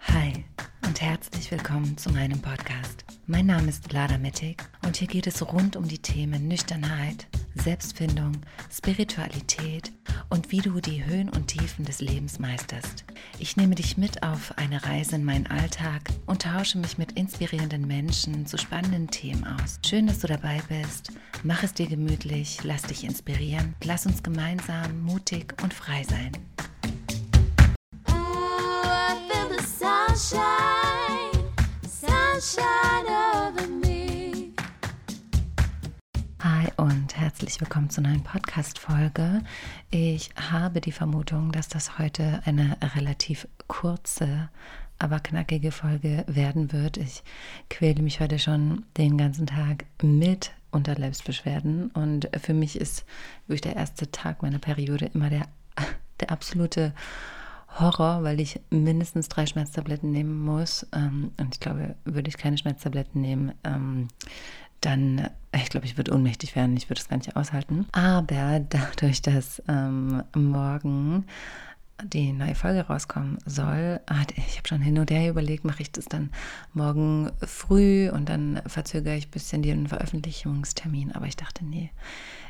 Hi und herzlich willkommen zu meinem Podcast. Mein Name ist Lada Mettig und hier geht es rund um die Themen Nüchternheit, Selbstfindung, Spiritualität und wie du die Höhen und Tiefen des Lebens meisterst. Ich nehme dich mit auf eine Reise in meinen Alltag und tausche mich mit inspirierenden Menschen zu spannenden Themen aus. Schön, dass du dabei bist. Mach es dir gemütlich, lass dich inspirieren. Lass uns gemeinsam mutig und frei sein. Ooh, I feel the sunshine, sunshine Hi und herzlich willkommen zu einer neuen Podcast-Folge. Ich habe die Vermutung, dass das heute eine relativ kurze, aber knackige Folge werden wird. Ich quäle mich heute schon den ganzen Tag mit Unterleibsbeschwerden und für mich ist wirklich der erste Tag meiner Periode immer der, der absolute Horror, weil ich mindestens drei Schmerztabletten nehmen muss. Ähm, und ich glaube, würde ich keine Schmerztabletten nehmen, ähm, dann, äh, ich glaube, ich würde ohnmächtig werden, ich würde es gar nicht aushalten. Aber dadurch, dass ähm, morgen die neue Folge rauskommen soll, hat, ich habe schon hin und her überlegt, mache ich das dann morgen früh und dann verzögere ich ein bisschen den Veröffentlichungstermin. Aber ich dachte, nee,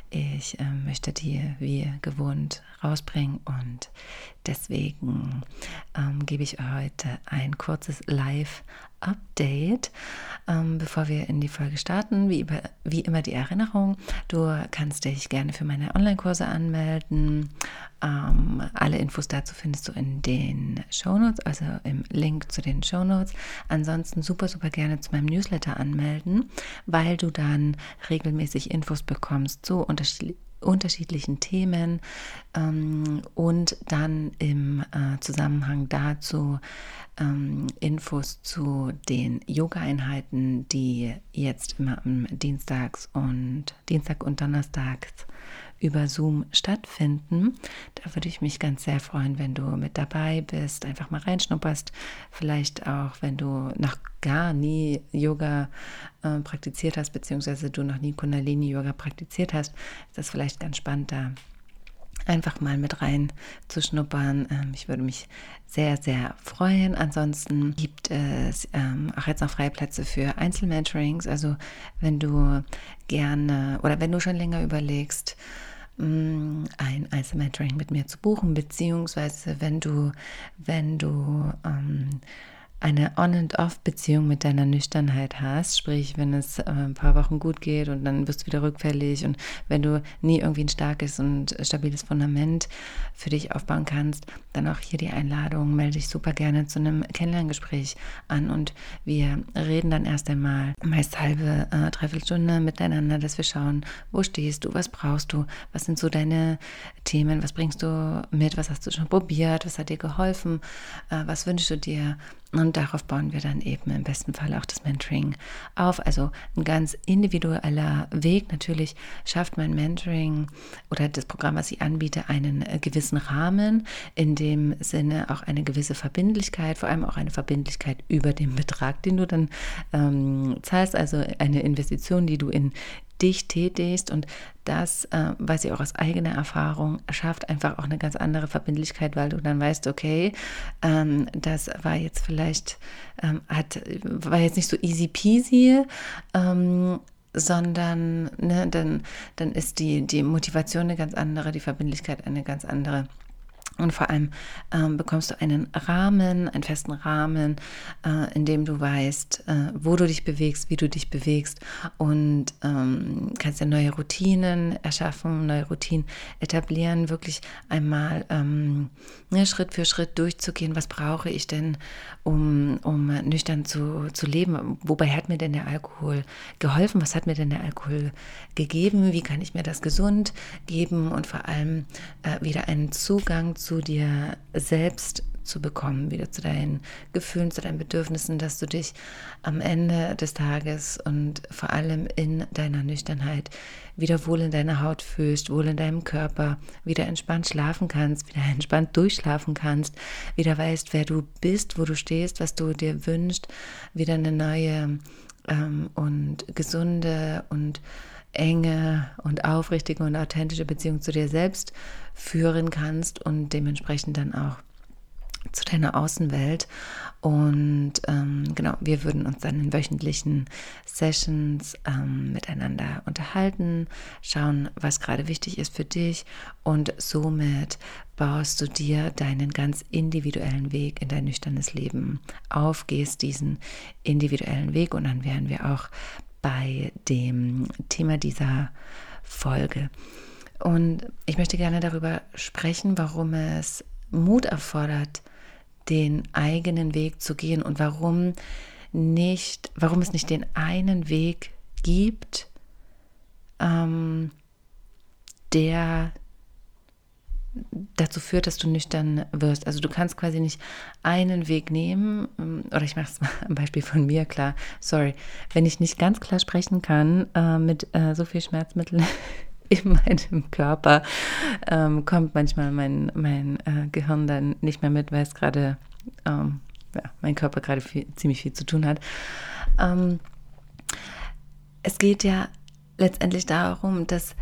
ich äh, möchte die wie gewohnt rausbringen und deswegen ähm, gebe ich heute ein kurzes Live-Update, ähm, bevor wir in die Folge starten. Wie, über, wie immer die Erinnerung, du kannst dich gerne für meine Online-Kurse anmelden. Ähm, alle Infos dazu findest du in den Shownotes, also im Link zu den Shownotes. Ansonsten super, super gerne zu meinem Newsletter anmelden, weil du dann regelmäßig Infos bekommst zu unterschiedlichen unterschiedlichen Themen ähm, und dann im äh, Zusammenhang dazu ähm, Infos zu den Yoga-Einheiten, die jetzt immer am Dienstags und Dienstag und Donnerstags über Zoom stattfinden. Da würde ich mich ganz sehr freuen, wenn du mit dabei bist, einfach mal reinschnupperst. Vielleicht auch, wenn du noch gar nie Yoga äh, praktiziert hast, beziehungsweise du noch nie Kundalini-Yoga praktiziert hast, ist das vielleicht ganz spannend da einfach mal mit rein zu schnuppern. Ähm, ich würde mich sehr, sehr freuen. Ansonsten gibt es ähm, auch jetzt noch freie Plätze für Einzelmentorings. Also wenn du gerne oder wenn du schon länger überlegst, mm, ein Einzelmentoring mit mir zu buchen, beziehungsweise wenn du, wenn du ähm, eine On-and-Off-Beziehung mit deiner Nüchternheit hast, sprich, wenn es äh, ein paar Wochen gut geht und dann wirst du wieder rückfällig und wenn du nie irgendwie ein starkes und stabiles Fundament für dich aufbauen kannst, dann auch hier die Einladung, melde dich super gerne zu einem Kennenlerngespräch an und wir reden dann erst einmal meist halbe, äh, dreiviertel Stunde miteinander, dass wir schauen, wo stehst du, was brauchst du, was sind so deine Themen, was bringst du mit, was hast du schon probiert, was hat dir geholfen, äh, was wünschst du dir und darauf bauen wir dann eben im besten Fall auch das Mentoring auf. Also ein ganz individueller Weg. Natürlich schafft mein Mentoring oder das Programm, was ich anbiete, einen äh, gewissen Rahmen, in dem Sinne auch eine gewisse Verbindlichkeit, vor allem auch eine Verbindlichkeit über den Betrag, den du dann ähm, zahlst. Also eine Investition, die du in dich tätigst und das, äh, weiß ich auch aus eigener Erfahrung, schafft einfach auch eine ganz andere Verbindlichkeit, weil du dann weißt, okay, ähm, das war jetzt vielleicht, ähm, hat, war jetzt nicht so easy peasy, ähm, sondern ne, dann, dann ist die, die Motivation eine ganz andere, die Verbindlichkeit eine ganz andere. Und vor allem ähm, bekommst du einen Rahmen, einen festen Rahmen, äh, in dem du weißt, äh, wo du dich bewegst, wie du dich bewegst. Und ähm, kannst ja neue Routinen erschaffen, neue Routinen etablieren, wirklich einmal ähm, ne, Schritt für Schritt durchzugehen, was brauche ich denn, um, um nüchtern zu, zu leben, wobei hat mir denn der Alkohol geholfen, was hat mir denn der Alkohol gegeben, wie kann ich mir das gesund geben? Und vor allem äh, wieder einen Zugang zu zu dir selbst zu bekommen, wieder zu deinen Gefühlen, zu deinen Bedürfnissen, dass du dich am Ende des Tages und vor allem in deiner Nüchternheit wieder wohl in deiner Haut fühlst, wohl in deinem Körper, wieder entspannt schlafen kannst, wieder entspannt durchschlafen kannst, wieder weißt, wer du bist, wo du stehst, was du dir wünschst, wieder eine neue ähm, und gesunde und enge und aufrichtige und authentische Beziehung zu dir selbst führen kannst und dementsprechend dann auch zu deiner Außenwelt. Und ähm, genau, wir würden uns dann in wöchentlichen Sessions ähm, miteinander unterhalten, schauen, was gerade wichtig ist für dich und somit baust du dir deinen ganz individuellen Weg in dein nüchternes Leben auf, gehst diesen individuellen Weg und dann wären wir auch bei dem Thema dieser Folge. Und ich möchte gerne darüber sprechen, warum es Mut erfordert, den eigenen Weg zu gehen und warum nicht, warum es nicht den einen Weg gibt, ähm, der dazu führt, dass du nüchtern wirst. Also du kannst quasi nicht einen Weg nehmen, ähm, oder ich mache es mal am Beispiel von mir klar, sorry, wenn ich nicht ganz klar sprechen kann äh, mit äh, so viel Schmerzmitteln in meinem Körper, ähm, kommt manchmal mein, mein äh, Gehirn dann nicht mehr mit, weil es gerade, ähm, ja, mein Körper gerade ziemlich viel zu tun hat. Ähm, es geht ja letztendlich darum, dass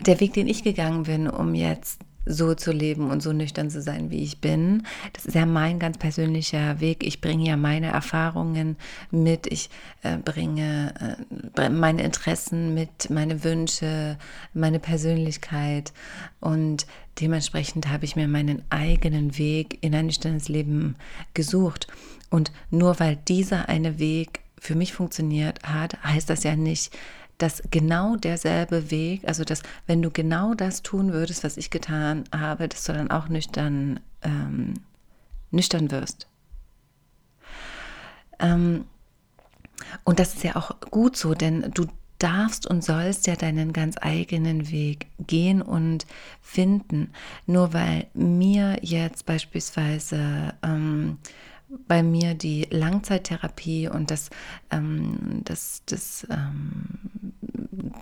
der Weg, den ich gegangen bin, um jetzt so zu leben und so nüchtern zu sein, wie ich bin. Das ist ja mein ganz persönlicher Weg. Ich bringe ja meine Erfahrungen mit, ich äh, bringe äh, meine Interessen mit, meine Wünsche, meine Persönlichkeit und dementsprechend habe ich mir meinen eigenen Weg in ein nüchternes Leben gesucht. Und nur weil dieser eine Weg für mich funktioniert hat, heißt das ja nicht, dass genau derselbe Weg, also dass wenn du genau das tun würdest, was ich getan habe, dass du dann auch nüchtern, ähm, nüchtern wirst. Ähm, und das ist ja auch gut so, denn du darfst und sollst ja deinen ganz eigenen Weg gehen und finden. Nur weil mir jetzt beispielsweise ähm, bei mir die Langzeittherapie und das, ähm, das, das, ähm,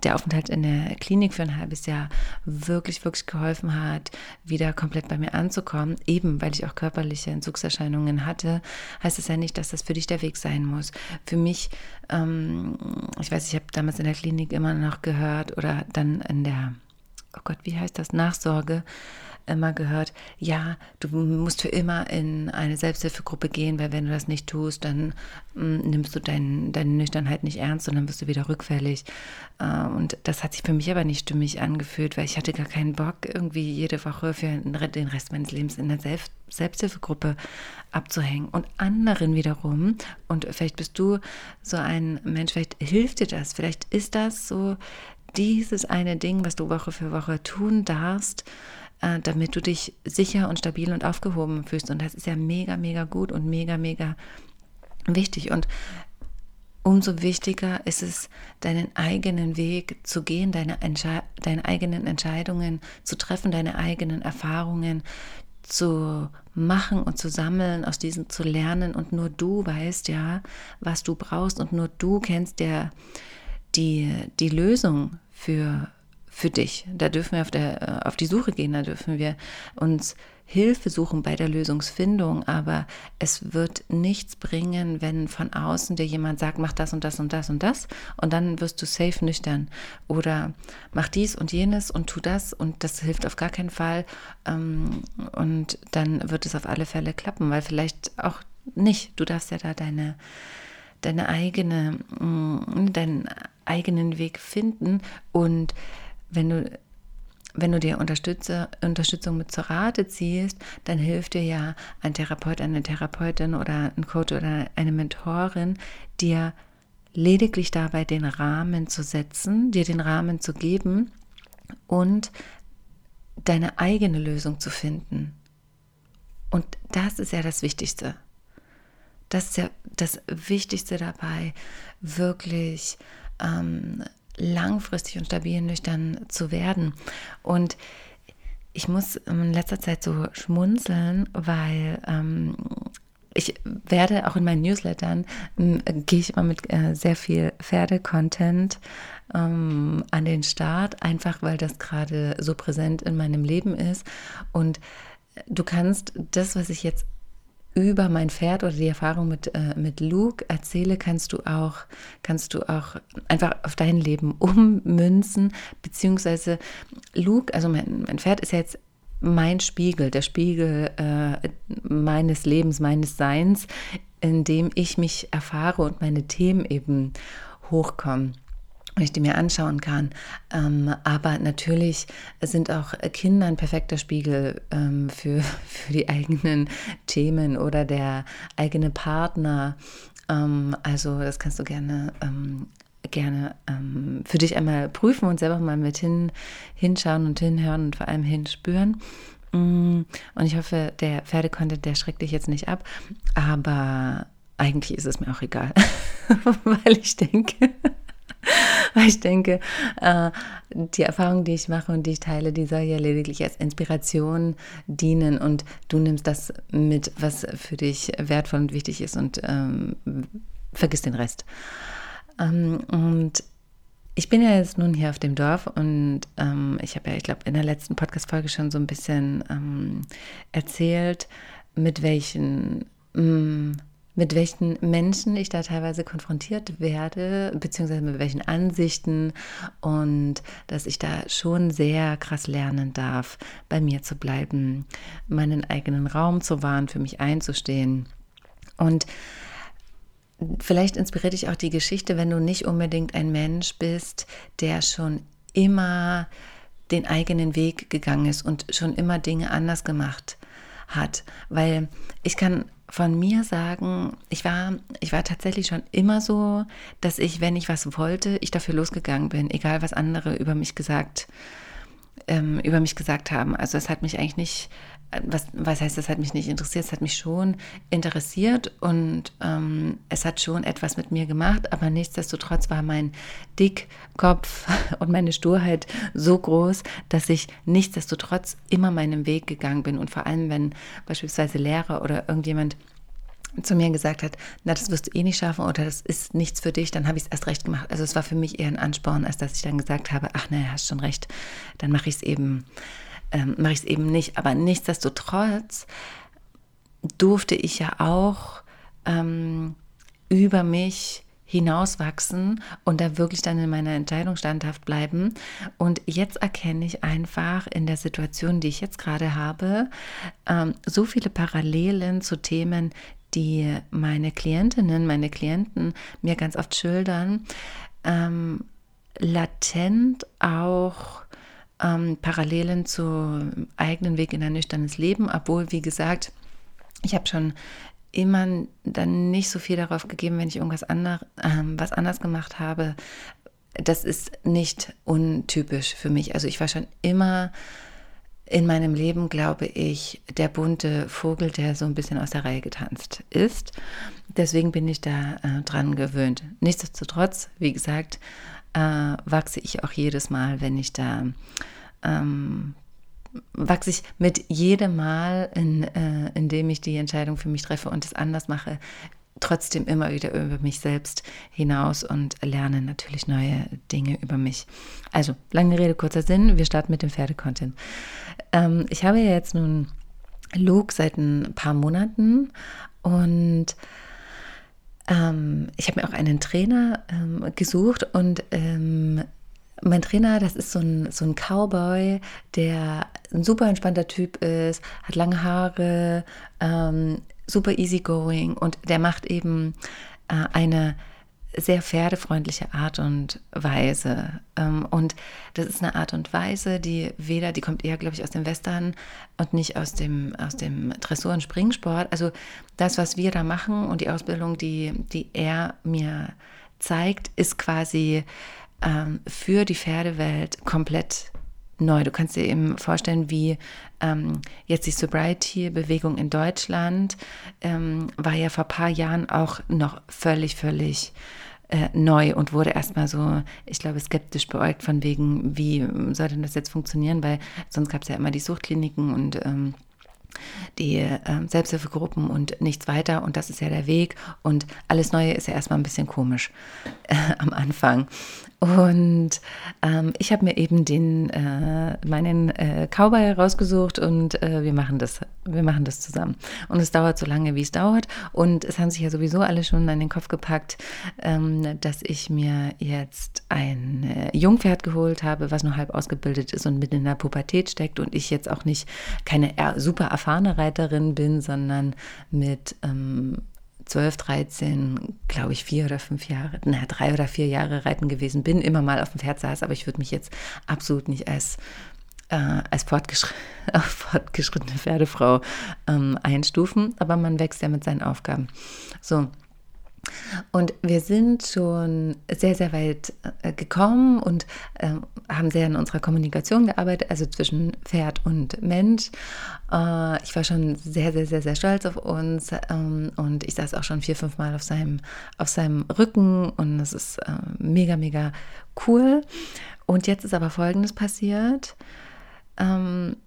der Aufenthalt in der Klinik für ein halbes Jahr wirklich, wirklich geholfen hat, wieder komplett bei mir anzukommen, eben weil ich auch körperliche Entzugserscheinungen hatte, heißt es ja nicht, dass das für dich der Weg sein muss. Für mich, ähm, ich weiß, ich habe damals in der Klinik immer noch gehört oder dann in der, oh Gott, wie heißt das, Nachsorge, immer gehört, ja, du musst für immer in eine Selbsthilfegruppe gehen, weil wenn du das nicht tust, dann mm, nimmst du dein, deine Nüchternheit nicht ernst und dann wirst du wieder rückfällig. Äh, und das hat sich für mich aber nicht stimmig angefühlt, weil ich hatte gar keinen Bock, irgendwie jede Woche für den Rest meines Lebens in der Selbst Selbsthilfegruppe abzuhängen. Und anderen wiederum, und vielleicht bist du so ein Mensch, vielleicht hilft dir das, vielleicht ist das so dieses eine Ding, was du Woche für Woche tun darfst, äh, damit du dich sicher und stabil und aufgehoben fühlst. Und das ist ja mega, mega gut und mega, mega wichtig. Und umso wichtiger ist es, deinen eigenen Weg zu gehen, deine, deine eigenen Entscheidungen zu treffen, deine eigenen Erfahrungen zu machen und zu sammeln, aus diesen zu lernen. Und nur du weißt ja, was du brauchst und nur du kennst ja die, die Lösung für, für dich. Da dürfen wir auf, der, äh, auf die Suche gehen, da dürfen wir uns Hilfe suchen bei der Lösungsfindung, aber es wird nichts bringen, wenn von außen dir jemand sagt, mach das und das und das und das und dann wirst du safe nüchtern oder mach dies und jenes und tu das und das hilft auf gar keinen Fall ähm, und dann wird es auf alle Fälle klappen, weil vielleicht auch nicht. Du darfst ja da deine deine eigene, mm, deinen eigenen Weg finden und wenn du, wenn du dir Unterstütze, Unterstützung mit zur Rate ziehst, dann hilft dir ja ein Therapeut, eine Therapeutin oder ein Coach oder eine Mentorin, dir lediglich dabei den Rahmen zu setzen, dir den Rahmen zu geben und deine eigene Lösung zu finden. Und das ist ja das Wichtigste. Das ist ja das Wichtigste dabei, wirklich ähm, langfristig und stabil nüchtern zu werden. Und ich muss in letzter Zeit so schmunzeln, weil ähm, ich werde auch in meinen Newslettern, äh, gehe ich immer mit äh, sehr viel Pferde-Content ähm, an den Start, einfach weil das gerade so präsent in meinem Leben ist. Und du kannst das, was ich jetzt über mein Pferd oder die Erfahrung mit, äh, mit Luke erzähle, kannst du auch, kannst du auch einfach auf dein Leben ummünzen, beziehungsweise Luke, also mein, mein Pferd ist ja jetzt mein Spiegel, der Spiegel äh, meines Lebens, meines Seins, in dem ich mich erfahre und meine Themen eben hochkommen und ich die mir anschauen kann. Ähm, aber natürlich sind auch Kinder ein perfekter Spiegel ähm, für, für die eigenen Themen oder der eigene Partner. Ähm, also das kannst du gerne gerne für dich einmal prüfen und selber mal mit hin, hinschauen und hinhören und vor allem hinspüren. Mm, und ich hoffe, der Pferdecontent, der schreckt dich jetzt nicht ab, aber eigentlich ist es mir auch egal, weil ich denke, weil ich denke, äh, die Erfahrung, die ich mache und die ich teile, die soll ja lediglich als Inspiration dienen und du nimmst das mit, was für dich wertvoll und wichtig ist und ähm, vergiss den Rest. Ähm, und ich bin ja jetzt nun hier auf dem Dorf und ähm, ich habe ja, ich glaube, in der letzten Podcast-Folge schon so ein bisschen ähm, erzählt, mit welchen mm, mit welchen Menschen ich da teilweise konfrontiert werde, beziehungsweise mit welchen Ansichten und dass ich da schon sehr krass lernen darf, bei mir zu bleiben, meinen eigenen Raum zu wahren, für mich einzustehen. Und vielleicht inspiriert dich auch die Geschichte, wenn du nicht unbedingt ein Mensch bist, der schon immer den eigenen Weg gegangen ist und schon immer Dinge anders gemacht hat, weil ich kann von mir sagen, ich war, ich war tatsächlich schon immer so, dass ich, wenn ich was wollte, ich dafür losgegangen bin, egal was andere über mich gesagt, ähm, über mich gesagt haben. Also es hat mich eigentlich nicht was, was heißt, das hat mich nicht interessiert, es hat mich schon interessiert und ähm, es hat schon etwas mit mir gemacht, aber nichtsdestotrotz war mein Dickkopf und meine Sturheit so groß, dass ich nichtsdestotrotz immer meinen Weg gegangen bin und vor allem, wenn beispielsweise Lehrer oder irgendjemand zu mir gesagt hat, na, das wirst du eh nicht schaffen oder das ist nichts für dich, dann habe ich es erst recht gemacht. Also es war für mich eher ein Ansporn, als dass ich dann gesagt habe, ach naja, hast schon recht, dann mache ich es eben ähm, mache ich es eben nicht. Aber nichtsdestotrotz durfte ich ja auch ähm, über mich hinauswachsen und da wirklich dann in meiner Entscheidung standhaft bleiben. Und jetzt erkenne ich einfach in der Situation, die ich jetzt gerade habe, ähm, so viele Parallelen zu Themen, die meine Klientinnen, meine Klienten mir ganz oft schildern, ähm, latent auch ähm, Parallelen zum eigenen Weg in ein nüchternes Leben, obwohl, wie gesagt, ich habe schon immer dann nicht so viel darauf gegeben, wenn ich irgendwas anders, ähm, was anders gemacht habe. Das ist nicht untypisch für mich. Also ich war schon immer in meinem Leben, glaube ich, der bunte Vogel, der so ein bisschen aus der Reihe getanzt ist. Deswegen bin ich da äh, dran gewöhnt. Nichtsdestotrotz, wie gesagt, äh, wachse ich auch jedes Mal, wenn ich da ähm, wachse ich mit jedem Mal, in, äh, in dem ich die Entscheidung für mich treffe und es anders mache, trotzdem immer wieder über mich selbst hinaus und lerne natürlich neue Dinge über mich. Also, lange Rede, kurzer Sinn, wir starten mit dem Pferdecontent. Ähm, ich habe ja jetzt nun Luke seit ein paar Monaten und ähm, ich habe mir auch einen Trainer ähm, gesucht und ähm, mein Trainer, das ist so ein, so ein Cowboy, der ein super entspannter Typ ist, hat lange Haare, ähm, super easygoing und der macht eben äh, eine sehr pferdefreundliche Art und Weise. Ähm, und das ist eine Art und Weise, die weder, die kommt eher, glaube ich, aus dem Western und nicht aus dem, aus dem Dressur- und Springsport. Also das, was wir da machen und die Ausbildung, die, die er mir zeigt, ist quasi ähm, für die Pferdewelt komplett neu. Du kannst dir eben vorstellen, wie ähm, jetzt die Sobriety-Bewegung in Deutschland ähm, war ja vor ein paar Jahren auch noch völlig, völlig äh, neu und wurde erstmal so, ich glaube, skeptisch beäugt von wegen, wie soll denn das jetzt funktionieren, weil sonst gab es ja immer die Suchtkliniken und ähm, die äh, Selbsthilfegruppen und nichts weiter. Und das ist ja der Weg. Und alles Neue ist ja erstmal ein bisschen komisch äh, am Anfang. Und ähm, ich habe mir eben den, äh, meinen äh, Cowboy rausgesucht und äh, wir machen das, wir machen das zusammen. Und es dauert so lange, wie es dauert. Und es haben sich ja sowieso alle schon an den Kopf gepackt, ähm, dass ich mir jetzt ein äh, Jungpferd geholt habe, was nur halb ausgebildet ist und mitten in der Pubertät steckt und ich jetzt auch nicht keine super erfahrene Reiterin bin, sondern mit ähm, 12, 13, glaube ich, vier oder fünf Jahre, na, drei oder vier Jahre reiten gewesen. Bin, immer mal auf dem Pferd saß, aber ich würde mich jetzt absolut nicht als, äh, als fortgeschr fortgeschrittene Pferdefrau ähm, einstufen, aber man wächst ja mit seinen Aufgaben. So, und wir sind schon sehr, sehr weit äh, gekommen und äh, haben sehr an unserer Kommunikation gearbeitet, also zwischen Pferd und Mensch. Äh, ich war schon sehr, sehr, sehr, sehr stolz auf uns ähm, und ich saß auch schon vier, fünf Mal auf seinem, auf seinem Rücken und das ist äh, mega, mega cool. Und jetzt ist aber Folgendes passiert. Ähm,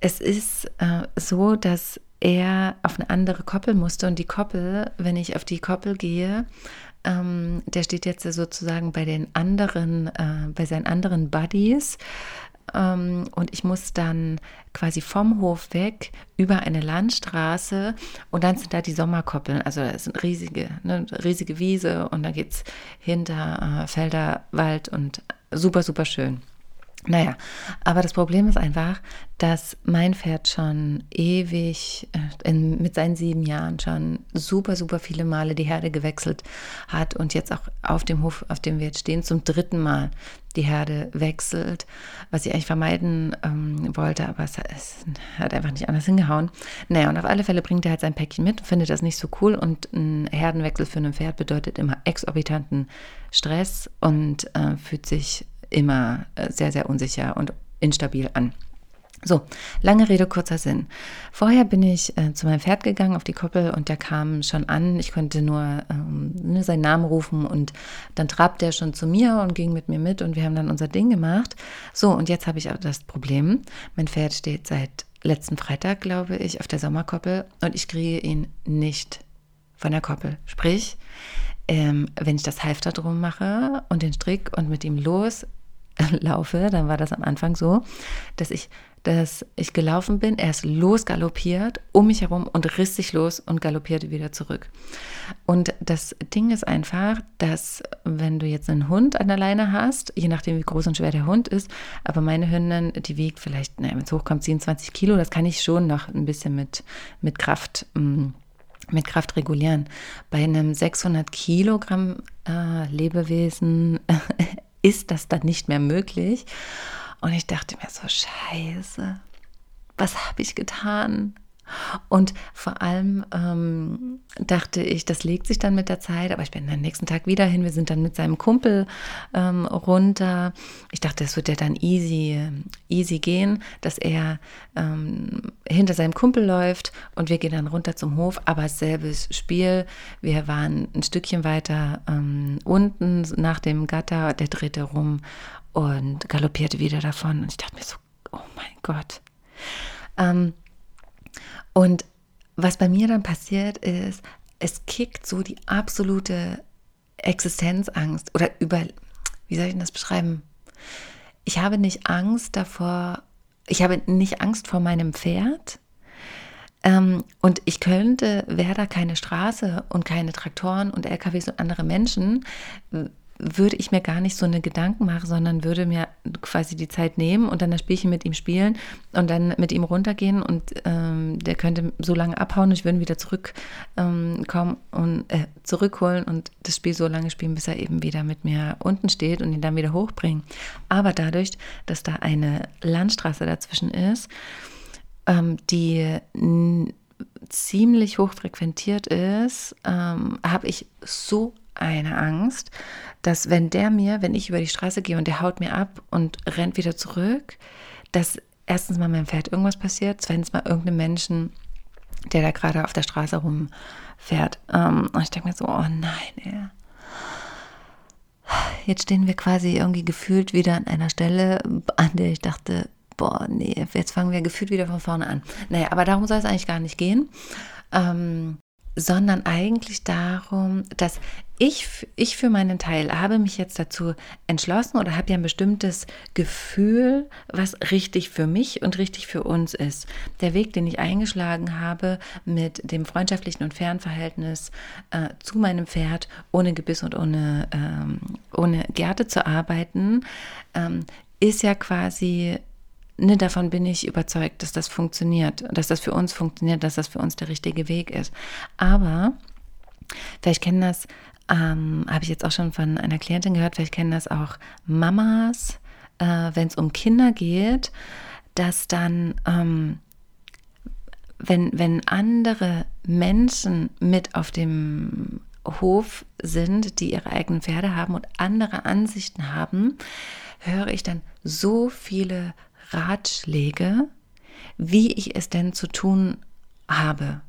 es ist äh, so, dass er auf eine andere Koppel musste. Und die Koppel, wenn ich auf die Koppel gehe, ähm, der steht jetzt sozusagen bei den anderen, äh, bei seinen anderen Buddies. Ähm, und ich muss dann quasi vom Hof weg über eine Landstraße. Und dann sind da die Sommerkoppeln, also es sind riesige, ne, riesige Wiese. Und dann geht es hinter äh, Felder, Wald und super, super schön. Naja, aber das Problem ist einfach, dass mein Pferd schon ewig, äh, in, mit seinen sieben Jahren schon super, super viele Male die Herde gewechselt hat und jetzt auch auf dem Hof, auf dem wir jetzt stehen, zum dritten Mal die Herde wechselt, was ich eigentlich vermeiden ähm, wollte, aber es, es, hat einfach nicht anders hingehauen. Naja, und auf alle Fälle bringt er halt sein Päckchen mit, findet das nicht so cool und ein Herdenwechsel für ein Pferd bedeutet immer exorbitanten Stress und äh, fühlt sich immer äh, sehr, sehr unsicher und instabil an. So, lange Rede, kurzer Sinn. Vorher bin ich äh, zu meinem Pferd gegangen auf die Koppel und der kam schon an. Ich konnte nur ähm, ne, seinen Namen rufen und dann trabte er schon zu mir und ging mit mir mit und wir haben dann unser Ding gemacht. So, und jetzt habe ich auch das Problem. Mein Pferd steht seit letzten Freitag, glaube ich, auf der Sommerkoppel und ich kriege ihn nicht von der Koppel. Sprich, ähm, wenn ich das Halfter drum mache und den Strick und mit ihm los, laufe, dann war das am Anfang so, dass ich, dass ich gelaufen bin, er ist losgaloppiert um mich herum und riss sich los und galoppierte wieder zurück. Und das Ding ist einfach, dass wenn du jetzt einen Hund an der Leine hast, je nachdem wie groß und schwer der Hund ist, aber meine Hündin, die wiegt vielleicht, wenn es hochkommt, 27 Kilo, das kann ich schon noch ein bisschen mit, mit Kraft mm, mit Kraft regulieren. Bei einem 600 Kilogramm äh, Lebewesen ist das dann nicht mehr möglich. Und ich dachte mir so, scheiße, was habe ich getan? Und vor allem ähm, dachte ich, das legt sich dann mit der Zeit, aber ich bin am nächsten Tag wieder hin. Wir sind dann mit seinem Kumpel ähm, runter. Ich dachte, es wird ja dann easy, easy gehen, dass er ähm, hinter seinem Kumpel läuft und wir gehen dann runter zum Hof. Aber selbes Spiel. Wir waren ein Stückchen weiter ähm, unten nach dem Gatter, der drehte rum und galoppierte wieder davon. Und ich dachte mir so, oh mein Gott. Und was bei mir dann passiert ist, es kickt so die absolute Existenzangst oder über, wie soll ich denn das beschreiben? Ich habe nicht Angst davor, ich habe nicht Angst vor meinem Pferd. Ähm, und ich könnte, wäre da keine Straße und keine Traktoren und LKWs und andere Menschen, würde ich mir gar nicht so eine Gedanken machen, sondern würde mir quasi die Zeit nehmen und dann das Spielchen mit ihm spielen und dann mit ihm runtergehen und ähm, der könnte so lange abhauen und ich würde wieder zurückkommen ähm, und äh, zurückholen und das Spiel so lange spielen, bis er eben wieder mit mir unten steht und ihn dann wieder hochbringen. Aber dadurch, dass da eine Landstraße dazwischen ist, ähm, die ziemlich hoch frequentiert ist, ähm, habe ich so eine Angst, dass wenn der mir, wenn ich über die Straße gehe und der haut mir ab und rennt wieder zurück, dass erstens mal meinem Pferd irgendwas passiert, zweitens mal irgendeinem Menschen, der da gerade auf der Straße rumfährt. Ähm, und ich denke mir so, oh nein, ey. Jetzt stehen wir quasi irgendwie gefühlt wieder an einer Stelle, an der ich dachte, boah, nee, jetzt fangen wir gefühlt wieder von vorne an. Naja, aber darum soll es eigentlich gar nicht gehen. Ähm, sondern eigentlich darum, dass ich, ich für meinen Teil habe mich jetzt dazu entschlossen oder habe ja ein bestimmtes Gefühl, was richtig für mich und richtig für uns ist. Der Weg, den ich eingeschlagen habe mit dem freundschaftlichen und fairen Verhältnis äh, zu meinem Pferd, ohne Gebiss und ohne, ähm, ohne Gerte zu arbeiten, ähm, ist ja quasi ne, davon bin ich überzeugt, dass das funktioniert, dass das für uns funktioniert, dass das für uns der richtige Weg ist. Aber vielleicht kennen das ähm, habe ich jetzt auch schon von einer Klientin gehört, vielleicht kennen das auch Mamas, äh, wenn es um Kinder geht, dass dann, ähm, wenn, wenn andere Menschen mit auf dem Hof sind, die ihre eigenen Pferde haben und andere Ansichten haben, höre ich dann so viele Ratschläge, wie ich es denn zu tun habe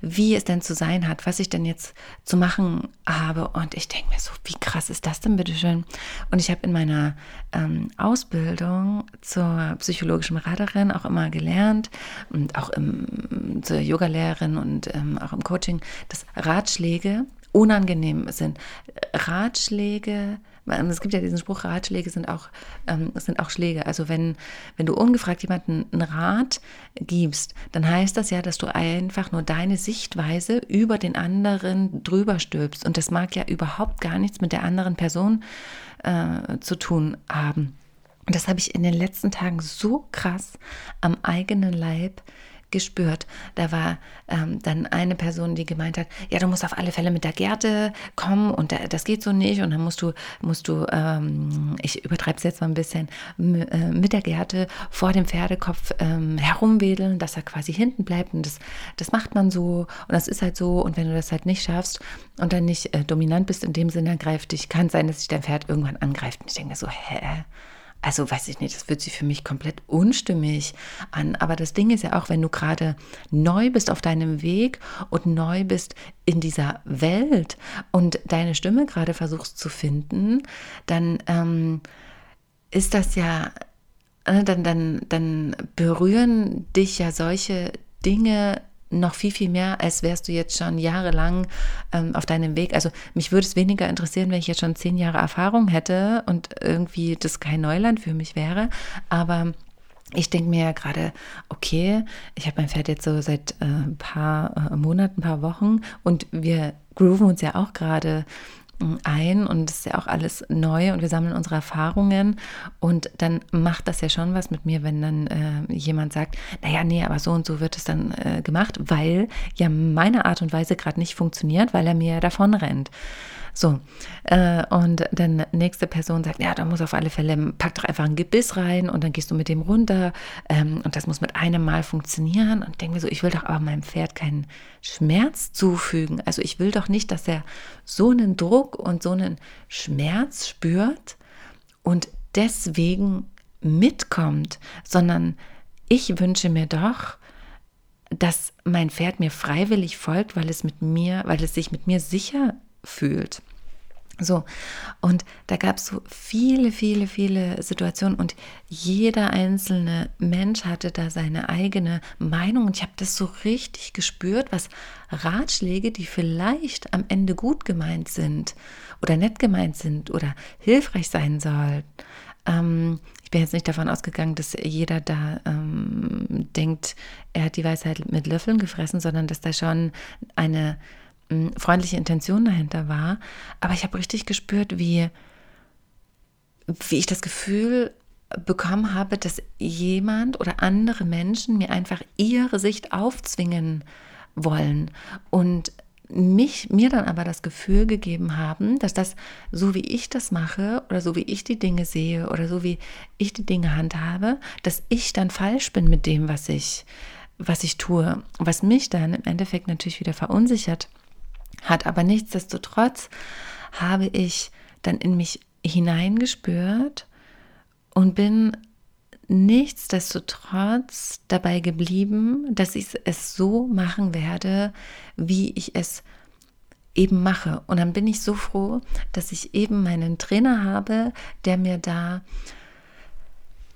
wie es denn zu sein hat, was ich denn jetzt zu machen habe. Und ich denke mir so, wie krass ist das denn bitteschön? Und ich habe in meiner ähm, Ausbildung zur psychologischen Beraterin auch immer gelernt und auch im, zur Yogalehrerin und ähm, auch im Coaching, dass Ratschläge unangenehm sind. Ratschläge es gibt ja diesen Spruch, Ratschläge sind auch, ähm, sind auch Schläge. Also wenn, wenn du ungefragt jemanden einen Rat gibst, dann heißt das ja, dass du einfach nur deine Sichtweise über den anderen drüber stülpst. Und das mag ja überhaupt gar nichts mit der anderen Person äh, zu tun haben. Und das habe ich in den letzten Tagen so krass am eigenen Leib gespürt. Da war ähm, dann eine Person, die gemeint hat, ja, du musst auf alle Fälle mit der Gerte kommen und das geht so nicht. Und dann musst du, musst du, ähm, ich übertreibe es jetzt mal ein bisschen, äh, mit der Gerte vor dem Pferdekopf ähm, herumwedeln, dass er quasi hinten bleibt. Und das, das macht man so. Und das ist halt so. Und wenn du das halt nicht schaffst und dann nicht äh, dominant bist in dem Sinne, greift dich, kann sein, dass sich dein Pferd irgendwann angreift. Und ich denke so, hä? Also weiß ich nicht, das fühlt sich für mich komplett unstimmig an. Aber das Ding ist ja auch, wenn du gerade neu bist auf deinem Weg und neu bist in dieser Welt und deine Stimme gerade versuchst zu finden, dann ähm, ist das ja, äh, dann, dann, dann berühren dich ja solche Dinge noch viel, viel mehr, als wärst du jetzt schon jahrelang ähm, auf deinem Weg. Also mich würde es weniger interessieren, wenn ich jetzt schon zehn Jahre Erfahrung hätte und irgendwie das kein Neuland für mich wäre. Aber ich denke mir ja gerade, okay, ich habe mein Pferd jetzt so seit äh, ein paar äh, Monaten, ein paar Wochen und wir grooven uns ja auch gerade ein und es ist ja auch alles neu und wir sammeln unsere Erfahrungen und dann macht das ja schon was mit mir, wenn dann äh, jemand sagt, naja, nee, aber so und so wird es dann äh, gemacht, weil ja meine Art und Weise gerade nicht funktioniert, weil er mir davon rennt. So, äh, und dann nächste Person sagt, ja, da muss auf alle Fälle, pack doch einfach ein Gebiss rein und dann gehst du mit dem runter ähm, und das muss mit einem Mal funktionieren und denke mir so, ich will doch aber meinem Pferd keinen Schmerz zufügen. Also ich will doch nicht, dass er so einen Druck und so einen Schmerz spürt und deswegen mitkommt, sondern ich wünsche mir doch, dass mein Pferd mir freiwillig folgt, weil es mit mir, weil es sich mit mir sicher fühlt. So, und da gab es so viele, viele, viele Situationen und jeder einzelne Mensch hatte da seine eigene Meinung und ich habe das so richtig gespürt, was Ratschläge, die vielleicht am Ende gut gemeint sind oder nett gemeint sind oder hilfreich sein sollen. Ähm, ich bin jetzt nicht davon ausgegangen, dass jeder da ähm, denkt, er hat die Weisheit mit Löffeln gefressen, sondern dass da schon eine freundliche Intention dahinter war. Aber ich habe richtig gespürt, wie, wie ich das Gefühl bekommen habe, dass jemand oder andere Menschen mir einfach ihre Sicht aufzwingen wollen und mich, mir dann aber das Gefühl gegeben haben, dass das, so wie ich das mache oder so wie ich die Dinge sehe oder so wie ich die Dinge handhabe, dass ich dann falsch bin mit dem, was ich, was ich tue. Was mich dann im Endeffekt natürlich wieder verunsichert hat. Aber nichtsdestotrotz habe ich dann in mich hineingespürt und bin nichtsdestotrotz dabei geblieben, dass ich es so machen werde, wie ich es eben mache. Und dann bin ich so froh, dass ich eben meinen Trainer habe, der mir da,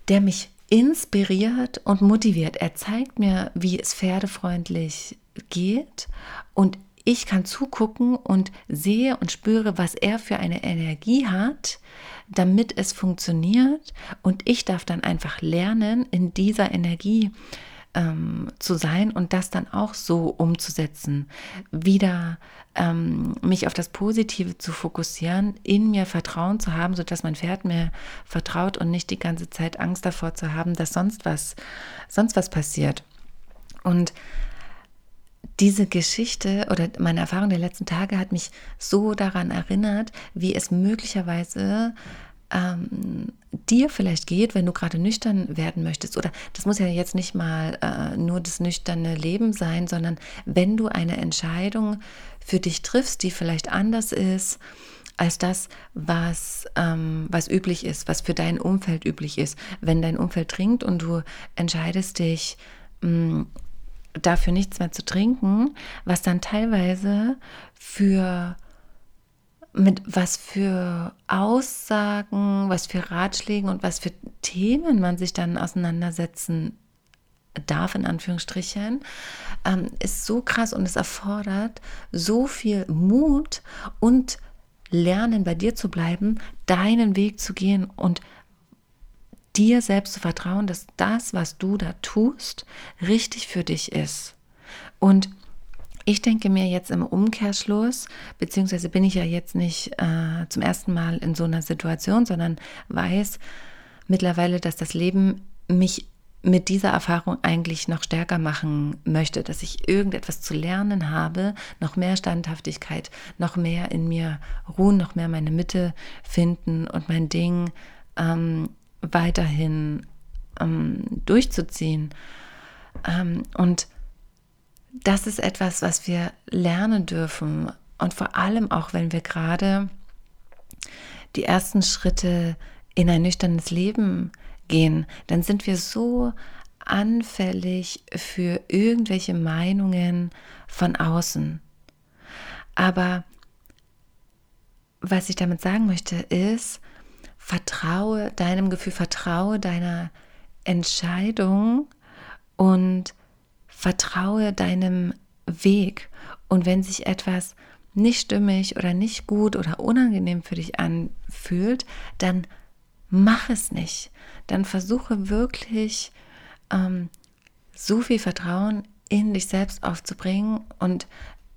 der mich inspiriert und motiviert. Er zeigt mir, wie es pferdefreundlich geht und ich kann zugucken und sehe und spüre, was er für eine Energie hat, damit es funktioniert. Und ich darf dann einfach lernen, in dieser Energie ähm, zu sein und das dann auch so umzusetzen. Wieder ähm, mich auf das Positive zu fokussieren, in mir Vertrauen zu haben, sodass mein Pferd mir vertraut und nicht die ganze Zeit Angst davor zu haben, dass sonst was, sonst was passiert. Und diese Geschichte oder meine Erfahrung der letzten Tage hat mich so daran erinnert, wie es möglicherweise ähm, dir vielleicht geht, wenn du gerade nüchtern werden möchtest. Oder das muss ja jetzt nicht mal äh, nur das nüchterne Leben sein, sondern wenn du eine Entscheidung für dich triffst, die vielleicht anders ist als das, was, ähm, was üblich ist, was für dein Umfeld üblich ist. Wenn dein Umfeld trinkt und du entscheidest dich, mh, mm, dafür nichts mehr zu trinken, was dann teilweise für mit was für Aussagen, was für Ratschlägen und was für Themen man sich dann auseinandersetzen darf, in Anführungsstrichen, ähm, ist so krass und es erfordert so viel Mut und Lernen bei dir zu bleiben, deinen Weg zu gehen und dir selbst zu vertrauen, dass das, was du da tust, richtig für dich ist. Und ich denke mir jetzt im Umkehrschluss, beziehungsweise bin ich ja jetzt nicht äh, zum ersten Mal in so einer Situation, sondern weiß mittlerweile, dass das Leben mich mit dieser Erfahrung eigentlich noch stärker machen möchte, dass ich irgendetwas zu lernen habe, noch mehr Standhaftigkeit, noch mehr in mir ruhen, noch mehr meine Mitte finden und mein Ding ähm, weiterhin ähm, durchzuziehen. Ähm, und das ist etwas, was wir lernen dürfen. Und vor allem auch, wenn wir gerade die ersten Schritte in ein nüchternes Leben gehen, dann sind wir so anfällig für irgendwelche Meinungen von außen. Aber was ich damit sagen möchte, ist, vertraue deinem Gefühl, vertraue deiner Entscheidung und vertraue deinem Weg. Und wenn sich etwas nicht stimmig oder nicht gut oder unangenehm für dich anfühlt, dann mach es nicht. Dann versuche wirklich ähm, so viel Vertrauen in dich selbst aufzubringen und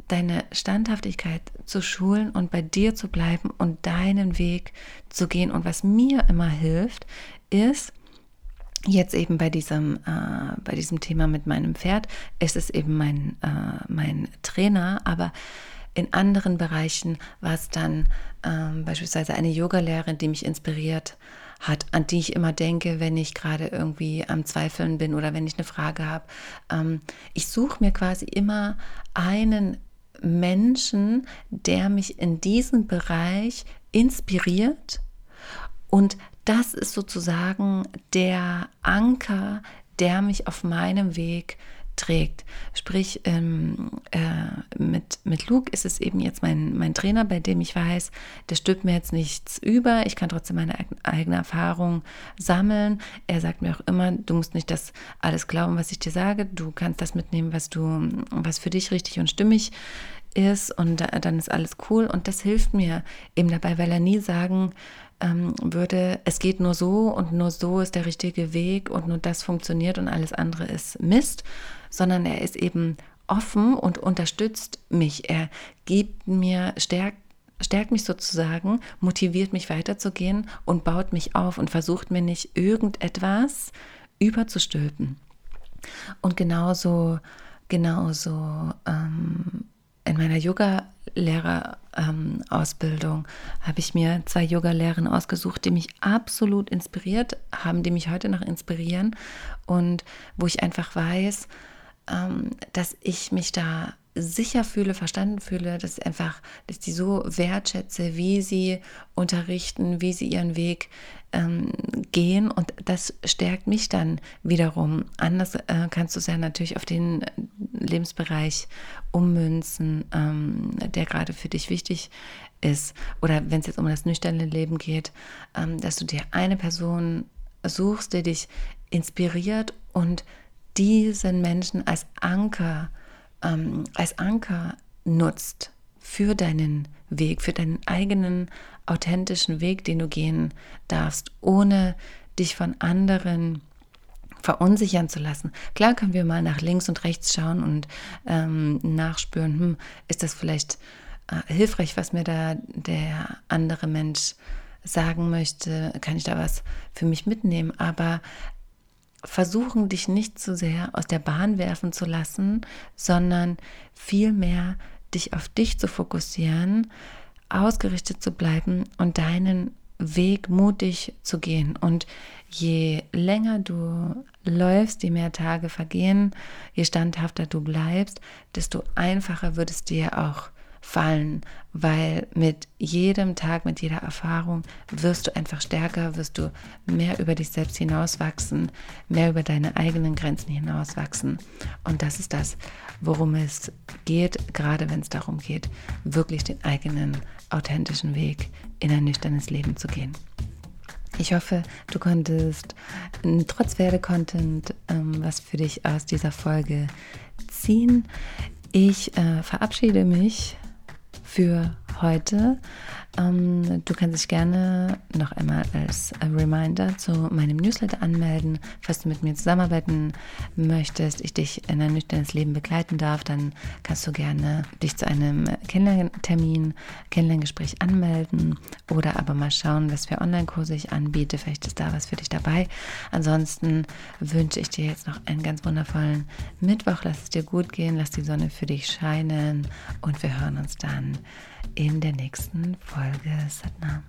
deine Standhaftigkeit zu schulen und bei dir zu bleiben und deinen Weg zu gehen. Und was mir immer hilft, ist, jetzt eben bei diesem, äh, bei diesem Thema mit meinem Pferd, ist es eben mein, äh, mein Trainer, aber in anderen Bereichen war es dann ähm, beispielsweise eine Yogalehrerin, die mich inspiriert hat, an die ich immer denke, wenn ich gerade irgendwie am Zweifeln bin oder wenn ich eine Frage habe. Ähm, ich suche mir quasi immer einen Menschen, der mich in diesem Bereich inspiriert. Und das ist sozusagen der Anker, der mich auf meinem Weg trägt. Sprich, ähm, äh, mit, mit Luke ist es eben jetzt mein, mein Trainer, bei dem ich weiß, der stülpt mir jetzt nichts über. Ich kann trotzdem meine eigene Erfahrung sammeln. Er sagt mir auch immer, du musst nicht das alles glauben, was ich dir sage. Du kannst das mitnehmen, was du, was für dich richtig und stimmig ist und dann ist alles cool. Und das hilft mir eben dabei, weil er nie sagen ähm, würde, es geht nur so und nur so ist der richtige Weg und nur das funktioniert und alles andere ist Mist, sondern er ist eben offen und unterstützt mich. Er gibt mir, stärkt, stärkt mich sozusagen, motiviert mich weiterzugehen und baut mich auf und versucht mir nicht irgendetwas überzustülpen. Und genauso, genauso ähm, in meiner Yoga-Lehrer-Ausbildung ähm, habe ich mir zwei Yoga-Lehrerinnen ausgesucht, die mich absolut inspiriert haben, die mich heute noch inspirieren und wo ich einfach weiß, dass ich mich da sicher fühle, verstanden fühle, dass einfach, dass die so wertschätze, wie sie unterrichten, wie sie ihren Weg ähm, gehen und das stärkt mich dann wiederum. Anders äh, kannst du es ja natürlich auf den Lebensbereich ummünzen, ähm, der gerade für dich wichtig ist. Oder wenn es jetzt um das nüchterne Leben geht, ähm, dass du dir eine Person suchst, der dich inspiriert und diesen Menschen als Anker, ähm, als Anker nutzt für deinen Weg, für deinen eigenen authentischen Weg, den du gehen darfst, ohne dich von anderen verunsichern zu lassen. Klar können wir mal nach links und rechts schauen und ähm, nachspüren, hm, ist das vielleicht äh, hilfreich, was mir da der andere Mensch sagen möchte, kann ich da was für mich mitnehmen, aber versuchen dich nicht zu sehr aus der Bahn werfen zu lassen, sondern vielmehr dich auf dich zu fokussieren, ausgerichtet zu bleiben und deinen Weg mutig zu gehen. Und je länger du läufst, je mehr Tage vergehen, je standhafter du bleibst, desto einfacher wird es dir auch fallen, weil mit jedem Tag, mit jeder Erfahrung wirst du einfach stärker, wirst du mehr über dich selbst hinauswachsen, mehr über deine eigenen Grenzen hinauswachsen. Und das ist das, worum es geht, gerade wenn es darum geht, wirklich den eigenen authentischen Weg in ein nüchternes Leben zu gehen. Ich hoffe, du konntest trotz Werde-Content ähm, was für dich aus dieser Folge ziehen. Ich äh, verabschiede mich für heute. Ähm, du kannst dich gerne noch einmal als Reminder zu meinem Newsletter anmelden. Falls du mit mir zusammenarbeiten möchtest, ich dich in ein nüchternes Leben begleiten darf, dann kannst du gerne dich zu einem Kennenlerntermin, Kennenlerngespräch anmelden oder aber mal schauen, was für Online-Kurse ich anbiete. Vielleicht ist da was für dich dabei. Ansonsten wünsche ich dir jetzt noch einen ganz wundervollen Mittwoch. Lass es dir gut gehen, lass die Sonne für dich scheinen und wir hören uns dann in der nächsten Folge Satnam.